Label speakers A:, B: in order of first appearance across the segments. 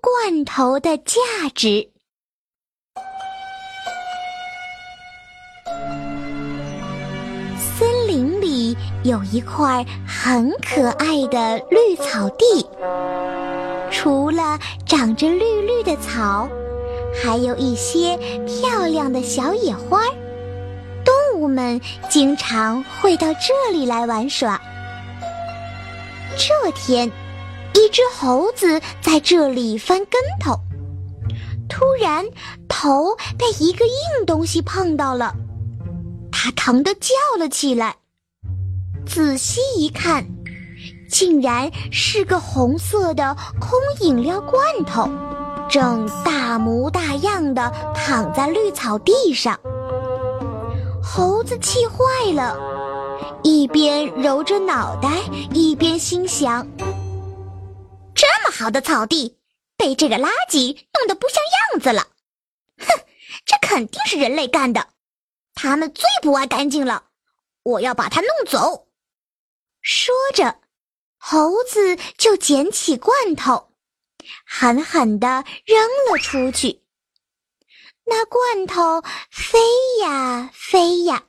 A: 罐头的价值。森林里有一块很可爱的绿草地，除了长着绿绿的草，还有一些漂亮的小野花。动物们经常会到这里来玩耍。这天，一只猴子在这里翻跟头，突然头被一个硬东西碰到了，它疼得叫了起来。仔细一看，竟然是个红色的空饮料罐头，正大模大样的躺在绿草地上。猴子气坏了，一边揉着脑袋，一边心想：“好的草地，被这个垃圾弄得不像样子了。哼，这肯定是人类干的，他们最不爱干净了。我要把它弄走。”说着，猴子就捡起罐头，狠狠地扔了出去。那罐头飞呀飞呀，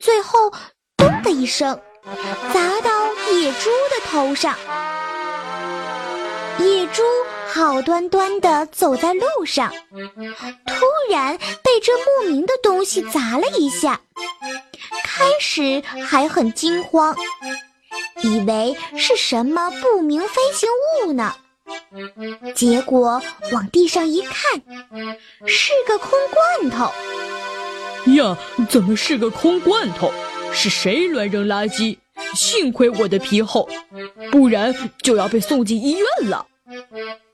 A: 最后“咚”的一声，砸到野猪的头上。野猪好端端的走在路上，突然被这莫名的东西砸了一下。开始还很惊慌，以为是什么不明飞行物呢。结果往地上一看，是个空罐头。
B: 呀，怎么是个空罐头？是谁乱扔垃圾？幸亏我的皮厚，不然就要被送进医院了。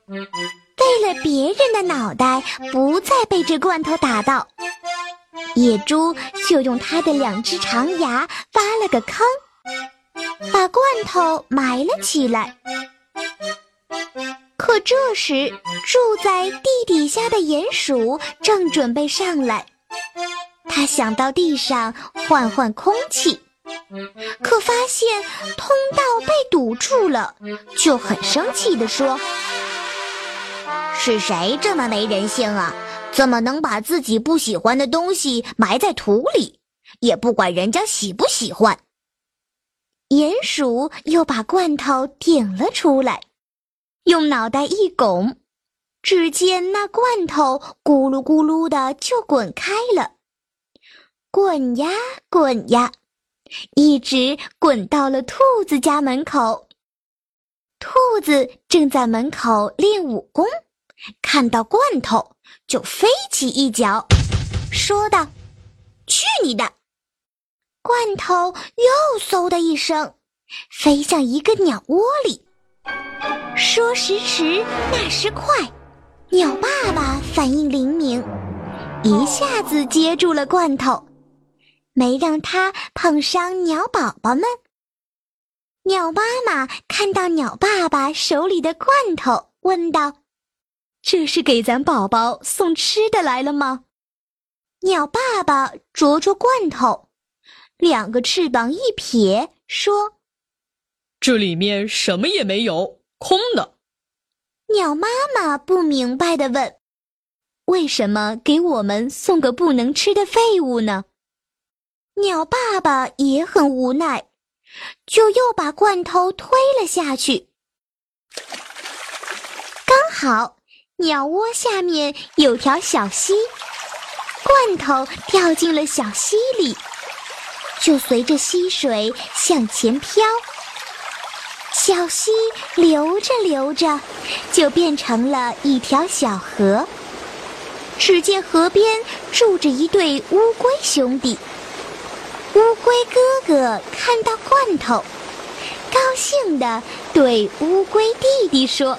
A: 为了别人的脑袋不再被这罐头打到，野猪就用它的两只长牙挖了个坑，把罐头埋了起来。可这时，住在地底下的鼹鼠正准备上来，他想到地上换换空气，可发现通道被堵住了，就很生气地说：“
C: 是谁这么没人性啊？怎么能把自己不喜欢的东西埋在土里，也不管人家喜不喜欢？”
A: 鼹鼠又把罐头顶了出来。用脑袋一拱，只见那罐头咕噜咕噜的就滚开了，滚呀滚呀，一直滚到了兔子家门口。兔子正在门口练武功，看到罐头就飞起一脚，说道：“去你的！”罐头又嗖的一声，飞向一个鸟窝里。说时迟，那时快，鸟爸爸反应灵敏，一下子接住了罐头，没让它碰伤鸟宝宝们。鸟妈妈看到鸟爸爸手里的罐头，问道：“这是给咱宝宝送吃的来了吗？”鸟爸爸啄啄罐头，两个翅膀一撇，说：“
B: 这里面什么也没有。”空的，
A: 鸟妈妈不明白的问：“为什么给我们送个不能吃的废物呢？”鸟爸爸也很无奈，就又把罐头推了下去。刚好鸟窝下面有条小溪，罐头掉进了小溪里，就随着溪水向前飘。小溪流着流着，就变成了一条小河。只见河边住着一对乌龟兄弟。乌龟哥哥看到罐头，高兴地对乌龟弟弟说：“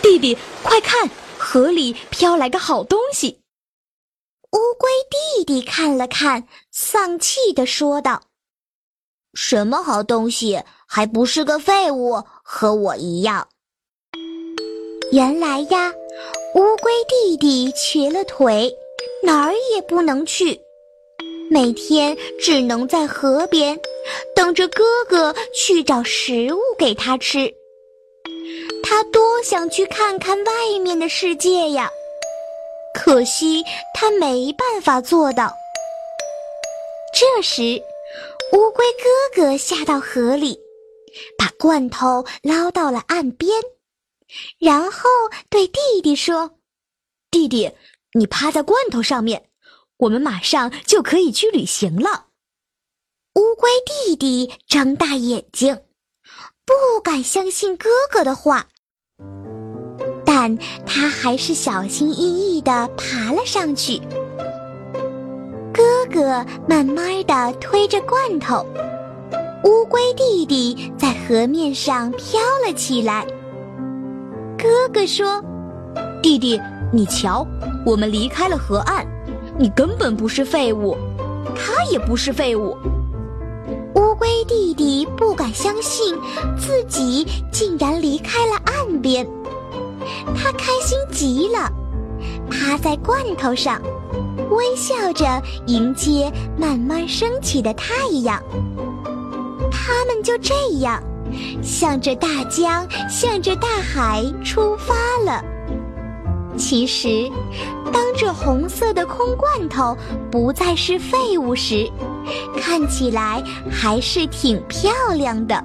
D: 弟弟，快看，河里飘来个好东西。”
A: 乌龟弟弟看了看，丧气地说道：“
C: 什么好东西？”还不是个废物，和我一样。
A: 原来呀，乌龟弟弟瘸了腿，哪儿也不能去，每天只能在河边等着哥哥去找食物给他吃。他多想去看看外面的世界呀！可惜他没办法做到。这时，乌龟哥哥下到河里，把罐头捞到了岸边，然后对弟弟说：“
D: 弟弟，你趴在罐头上面，我们马上就可以去旅行了。”
A: 乌龟弟弟睁大眼睛，不敢相信哥哥的话，但他还是小心翼翼地爬了上去。哥哥慢慢的推着罐头，乌龟弟弟在河面上飘了起来。哥哥说：“
D: 弟弟，你瞧，我们离开了河岸，你根本不是废物，他也不是废物。”
A: 乌龟弟弟不敢相信自己竟然离开了岸边，他开心极了，趴在罐头上。微笑着迎接慢慢升起的太阳，他们就这样向着大江、向着大海出发了。其实，当这红色的空罐头不再是废物时，看起来还是挺漂亮的。